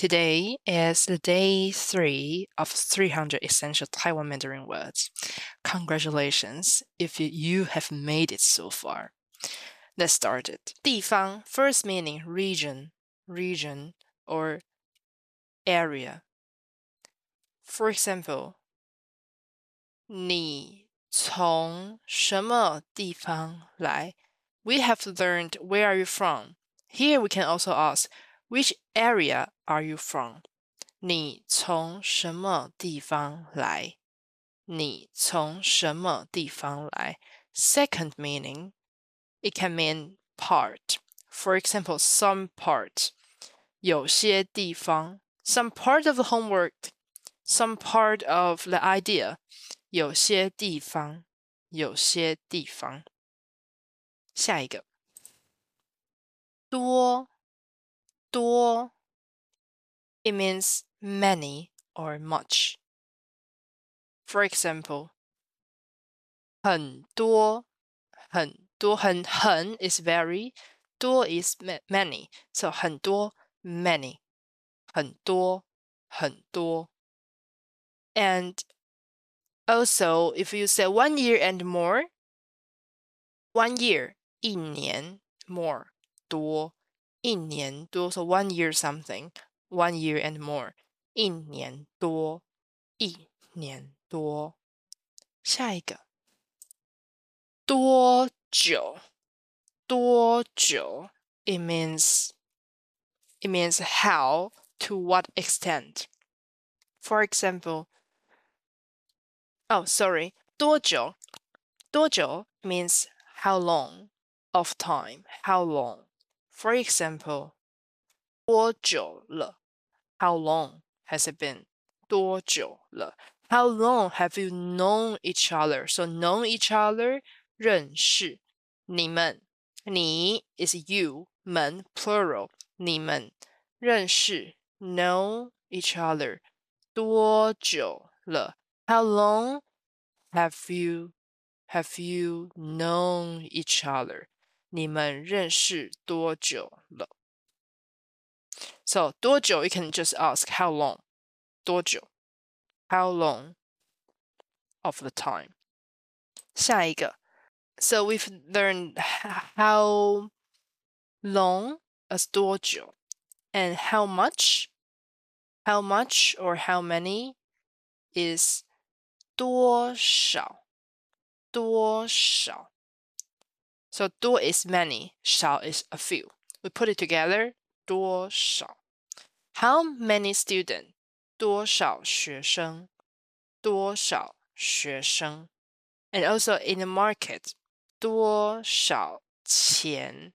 Today is the day three of 300 essential Taiwan Mandarin words. Congratulations if you, you have made it so far. Let's start it. 地方 first meaning region, region or area. For example, 你从什么地方来? We have learned where are you from. Here we can also ask which area are you from? 你从什么地方来？你从什么地方来？Second meaning, it can mean part. For example, some part. 有些地方 some part of the homework, some part of the idea. 有些地方，有些地方。下一个，多 多 it means many or much. For example, 很多很多很很 is very, 多 is many. So 很多 many 很多很多 and also if you say one year and more one year 一年 more 多 一年多，so one year something, one year and more，一年多，一年多。下一个，多久？多久？It means it means how to what extent. For example, oh sorry, 多久？多久 means how long of time, how long. For example, 多久了? How long has it been? 多久了? How long have you known each other? So known each other, 认识你们你 is you 们 plural 你们认识 know each other 多久了 How long have you have you known each other? 你们认识多久了？So 多久 you can just ask how long 多久 how long of the time 下一个 So we've learned how long as 多久 and how much how much or how many is 多少多少 so 多 is many, 少 is a few. We put it together, 多少. How many students? 多少学生?多少学生? And also in the market, 多少钱?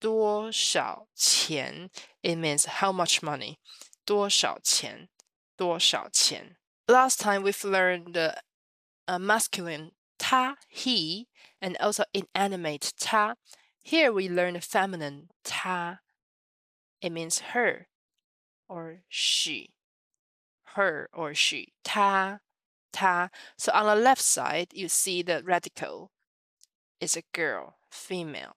多少钱? It means how much money? 多少钱?多少钱? Last time we've learned the uh, masculine 他 he and also inanimate 她. Here we learn feminine 她. It means her or she. Her or she. 她,她. So on the left side, you see the radical is a girl, female.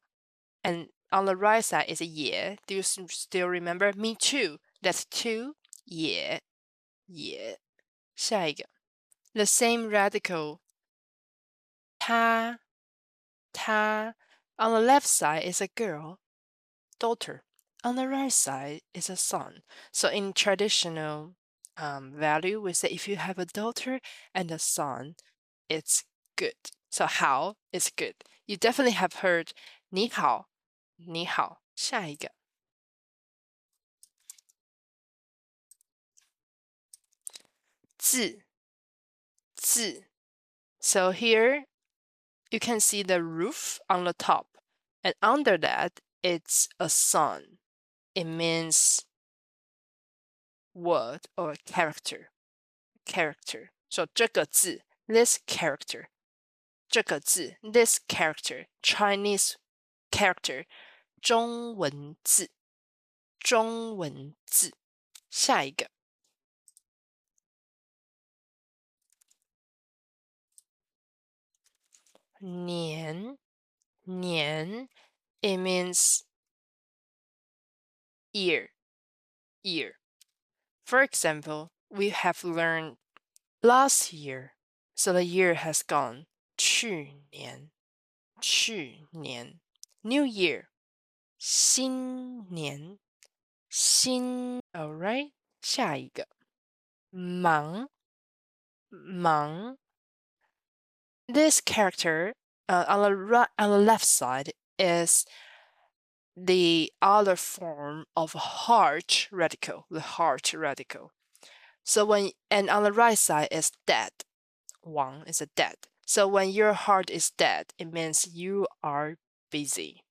And on the right side is a yeah. Do you still remember? Me too. That's two. Yeah. Yeah. 下一个. The same radical 她他 on the left side is a girl, daughter. On the right side is a son. So in traditional um, value, we say if you have a daughter and a son, it's good. So how is good. You definitely have heard 你好,你好,下一个. So here you can see the roof on the top, and under that, it's a sun. It means word or character. Character. So 这个字 this character. 这个字 this character. Chinese character. 中文字。中文字。下一个。 年年 it means year year For example, we have learned last year, so the year has gone. 去年，去年，New Year，新年，新。Alright，下一个，忙，忙。 This character uh, on the right, on the left side is the other form of heart radical, the heart radical. So when and on the right side is dead. Wang is a dead. So when your heart is dead, it means you are busy.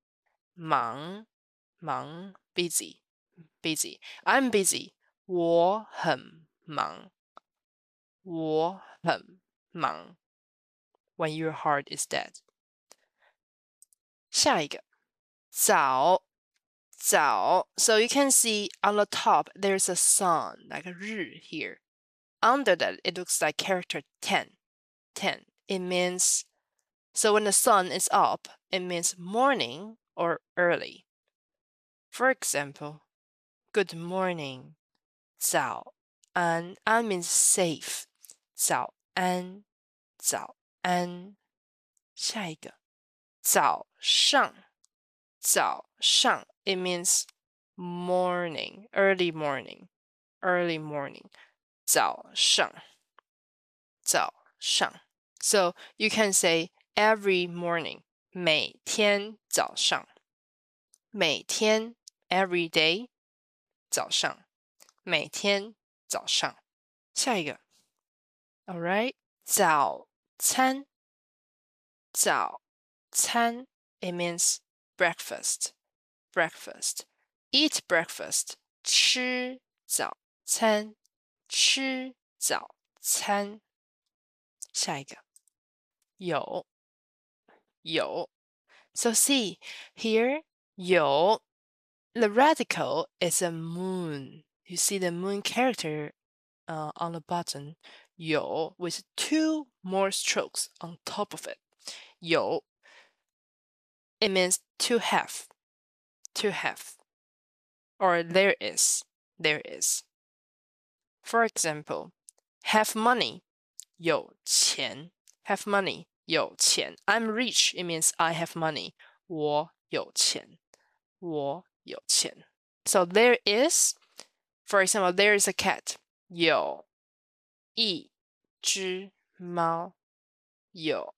忙,忙, busy, busy. I'm busy. 我很忙.我很忙. When your heart is dead. 下一个早早 so you can see on the top there's a sun like a 日 here under that it looks like character 10 10 it means so when the sun is up it means morning or early for example good morning 早安 an means safe 早安早 安下一个早上早上 it means morning, early morning, early morning. 早上早上 So you can say every morning 每天早上每天 every day 早上每天早上下一个 Alright 早 餐早餐 it means breakfast breakfast eat breakfast 吃早餐吃早餐下一个有有 so see here 有 the radical is a moon you see the moon character uh, on the bottom 有 with two more strokes on top of it 有 it means to have, to have, or there is, there is. For example, have money, 有钱 have money, 有钱 I'm rich, it means I have money, 我有钱我有钱 So there is, for example, there is a cat, 有一 只猫有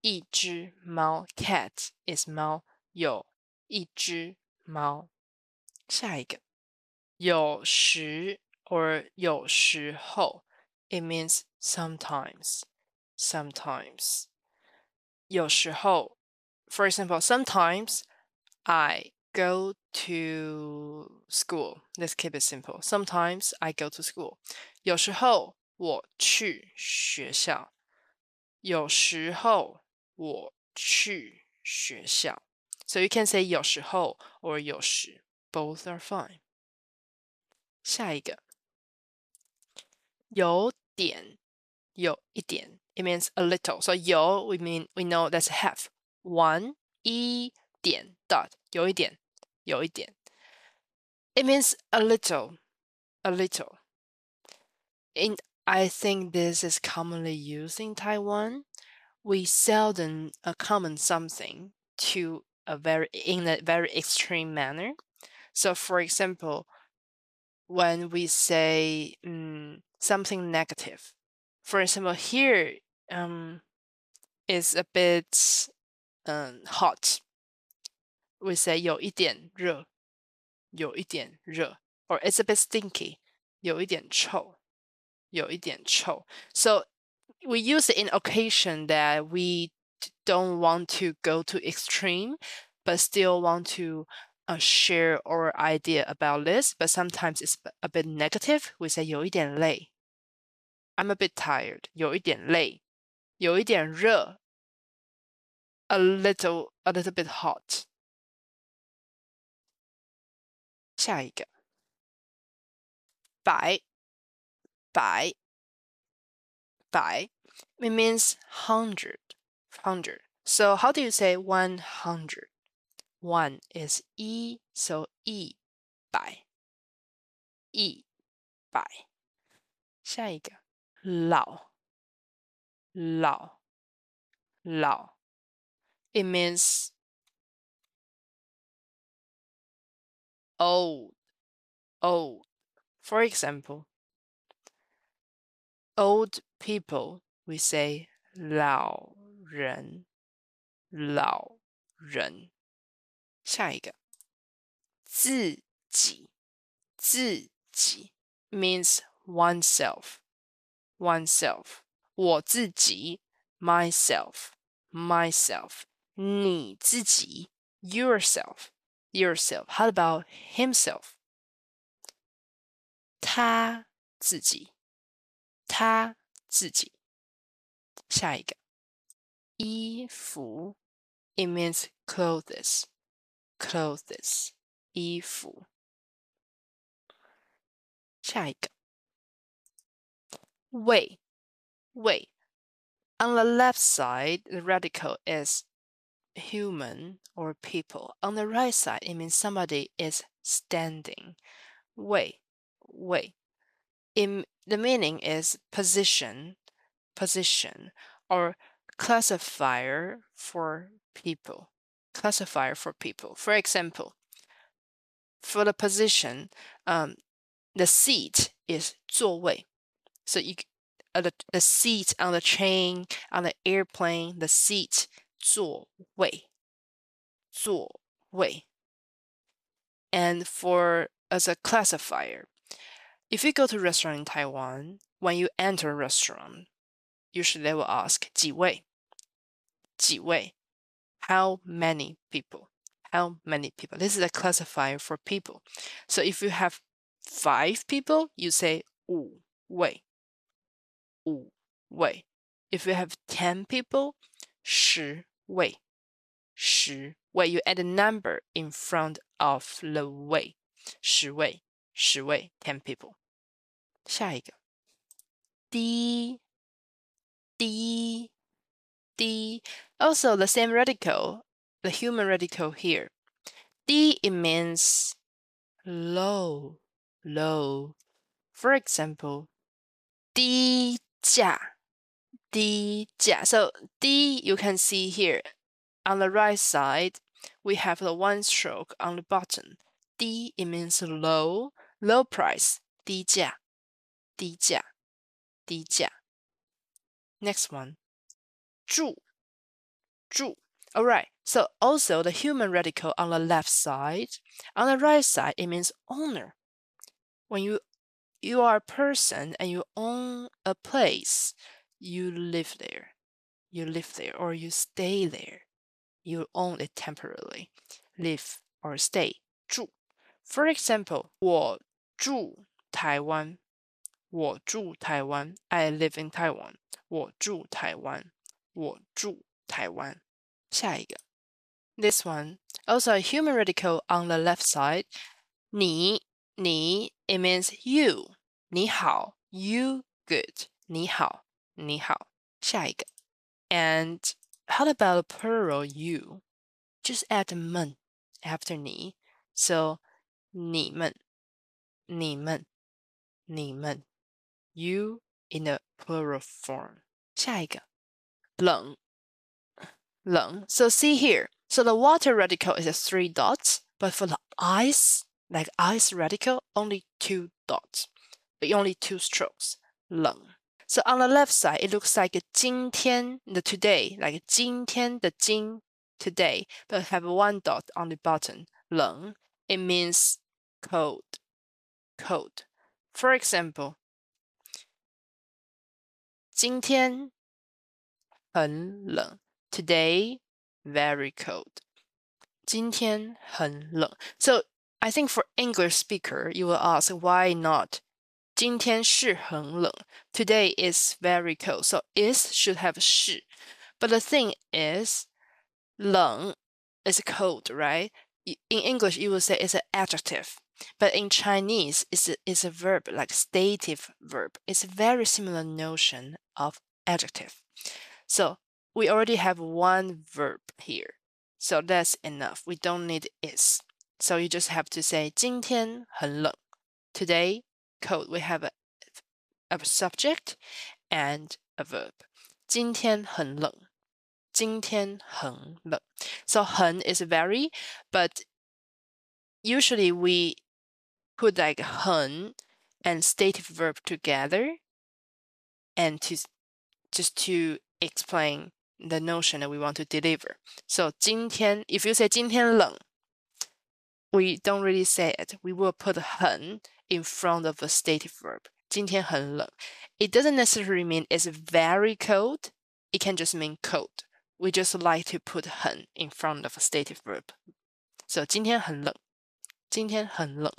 一只猫，cat is 猫，有一只猫。下一个，有时 or 有时候，it means sometimes, sometimes。有时候，for example, sometimes I go to school. Let's keep it simple. Sometimes I go to school. 有时候 我去学校。有时候我去学校。So you can say 有时候 or 有时，both are fine。下一个，有点，有一点，it means a little. So 有 we mean we know that's half. One 一点 dot 有一点，有一点。It means a little, a little. In I think this is commonly used in Taiwan we seldom uh, comment something to a very in a very extreme manner. So, for example, when we say um, something negative, for example, here um, is a bit um, hot. We say 有一点热，有一点热, or it's a bit stinky, 有一点臭， 有一点臭. So we use it in occasion that we don't want to go to extreme, but still want to uh, share our idea about this. But sometimes it's a bit negative. We say 有一点累. I'm a bit tired. 有一点累，有一点热。A little, a little bit hot. 下一个，百， 百。百 it means hundred, hundred. So how do you say one hundred? One is 一 so 一百一 百。下一个老老老，it means old old. For example, old people we say 老人老人。下一个自己自己 means oneself oneself 我自己 myself myself 你自己 yourself yourself how about himself 他自己 他自己下一个衣服 it means clothes clothes 衣服。下一个，way way on the left side the radical is human or people. On the right side it means somebody is standing. Way way in the meaning is position position or classifier for people classifier for people. For example, for the position, um, the seat is 座位. So you uh, the, the seat on the train, on the airplane, the seat 座位,座位. And for as a classifier, if you go to a restaurant in Taiwan, when you enter a restaurant, usually they will ask 几位,几位 how many people how many people this is a classifier for people so if you have five people you say 五位五位 if you have 10 people 十位十位 you add a number in front of the 位十位 十位 10 people 下一个低低 D. Also, the same radical, the human radical here. D, it means low, low. For example, 低价,低价. So D, you can see here on the right side, we have the one stroke on the bottom. D, it means low, low price, 低价,低价,低价. Next one. 住住 all right so also the human radical on the left side on the right side it means owner when you you are a person and you own a place you live there you live there or you stay there you own it temporarily live or stay 住 for example 我 住台湾我住台湾 I live in Taiwan 我住台湾我住台湾。下一个，this one also a human radical on the left side. 你你 it means you 你好 you good 你好你好。下一个，and how about plural you? Just add 们 after 你，so 你们 你们你们 you in a plural form. 下一个。冷冷 so see here so the water radical is a three dots but for the ice like ice radical only two dots but only two strokes 冷 so on the left side it looks like 今天 the today like 今天的今 today but have one dot on the bottom 冷 it means cold cold for example 今天很冷。Today, very cold. 今天很冷. So I think for English speaker, you will ask why not? 今天是很冷. Today is very cold. So is should have 是. But the thing is, 冷 is cold, right? In English, you will say it's an adjective. But in Chinese, it's a, it's a verb, like stative verb. It's a very similar notion of adjective. So we already have one verb here. So that's enough. We don't need is. So you just have to say 今天很冷. Today cold. We have a, a subject and a verb. 今天很冷。今天很冷。So 很 is very, but usually we put like 很 and stative verb together and to just to explain the notion that we want to deliver. So 今天 if you say 今天冷 we don't really say it. We will put 很 in front of a stative verb. 今天很冷. It doesn't necessarily mean it's very cold. It can just mean cold. We just like to put 很 in front of a stative verb. So 今天很冷。今天很冷。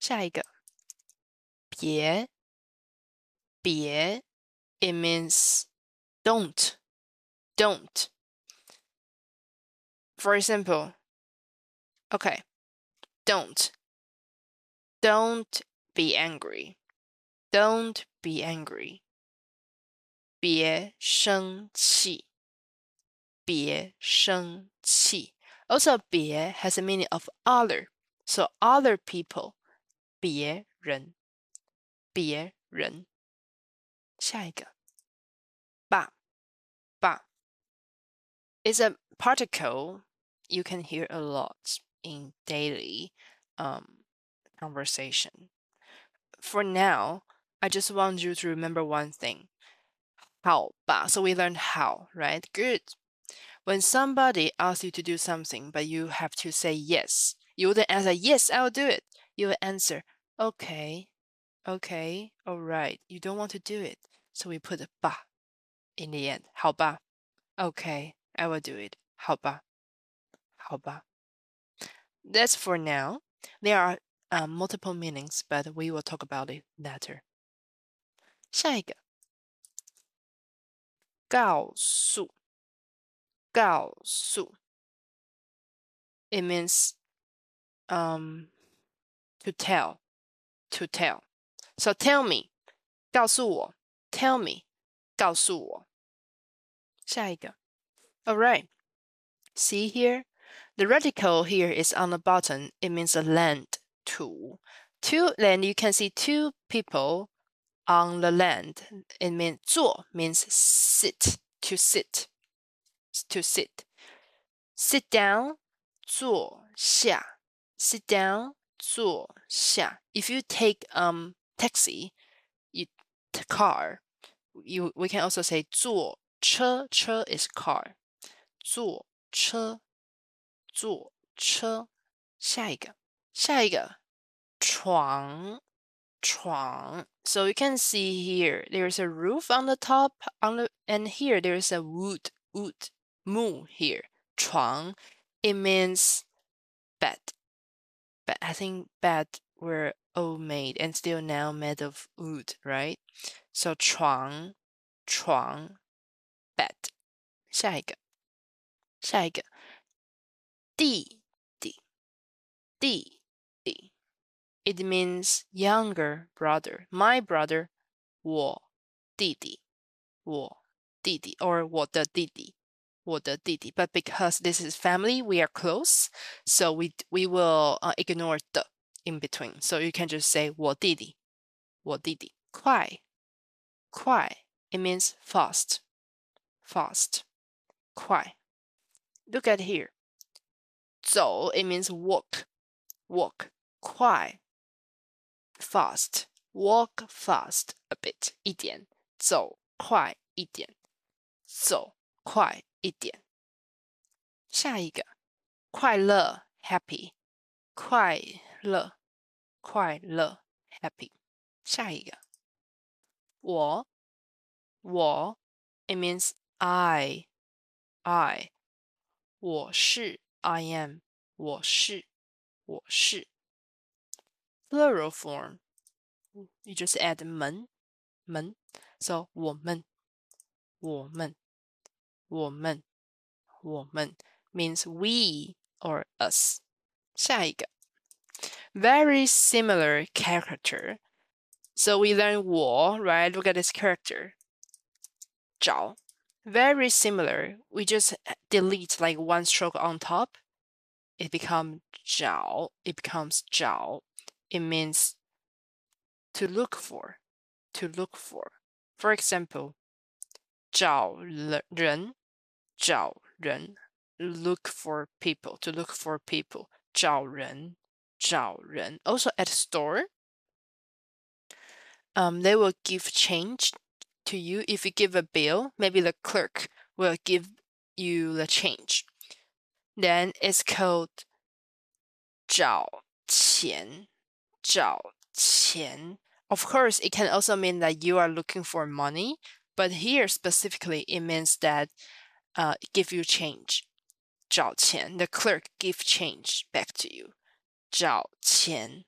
下一个，别，别，it means don't, don't. For example, okay, don't, don't be angry, don't be angry. 别生气，别生气。also, 别 has a meaning of other. So other people, 别人，别人。下一个，爸，爸 is a particle you can hear a lot in daily um, conversation. For now, I just want you to remember one thing. 好吧. So we learned how, right? Good. When somebody asks you to do something, but you have to say yes, you wouldn't answer, Yes, I'll do it. You will answer, Okay, okay, all right. You don't want to do it. So we put 吧 in the end. 好吧. Okay, I will do it. 好吧.好吧. That's for now. There are um, multiple meanings, but we will talk about it later. 下一个，告诉。告诉 it means um to tell to tell so tell me 告诉我 tell me 告诉我下一个 all right see here the radical here is on the bottom it means a land two two then you can see two people on the land it means 坐 means sit to sit to sit. Sit down, 坐下. Sit down, 坐下. If you take um taxi, you car, you we can also say 坐车,车 is car. 坐车,坐车。下一个，下一个，床，床。So you can see here, there's a roof on the top, on the, and here there's a wood, wood mu here. 床, it means bed. But I think bed were all made and still now made of wood, right? So 床,床, bed. 下一个，下一个，弟弟，弟弟。It means younger brother. My brother, 我弟弟，我弟弟，or 我的弟弟。 我的弟弟. But because this is family, we are close, so we we will uh, ignore the in between. So you can just say 我弟弟,我弟弟.快,快, it means fast, fast, 快. Look at here. 走 it means walk, walk, 快, fast, walk fast a bit 一点，走快一点，走快 一点。下一个，快乐 happy，快乐快乐 happy。下一个，我我 it means I I 我是 I am 我是我是 plural form you just add 们们 so 我们我们 我们，我们 means we or us. 下一个，very similar character. So we learn 我, right? Look at this character. 找 very similar. We just delete like one stroke on top. It becomes 找. It becomes 找. It means to look for, to look for. For example, 找人, 找人 look for people, to look for people. 找人,找人. Also at store, um, they will give change to you. If you give a bill, maybe the clerk will give you the change. Then it's called 找钱,找钱. Of course, it can also mean that you are looking for money, but here specifically, it means that uh, give you change. 找钱, the clerk give change back to you. 找钱,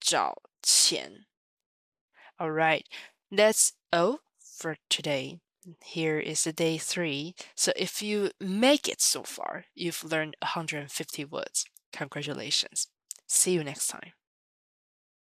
找钱. All right, that's all for today. Here is the day three. So if you make it so far, you've learned 150 words. Congratulations. See you next time.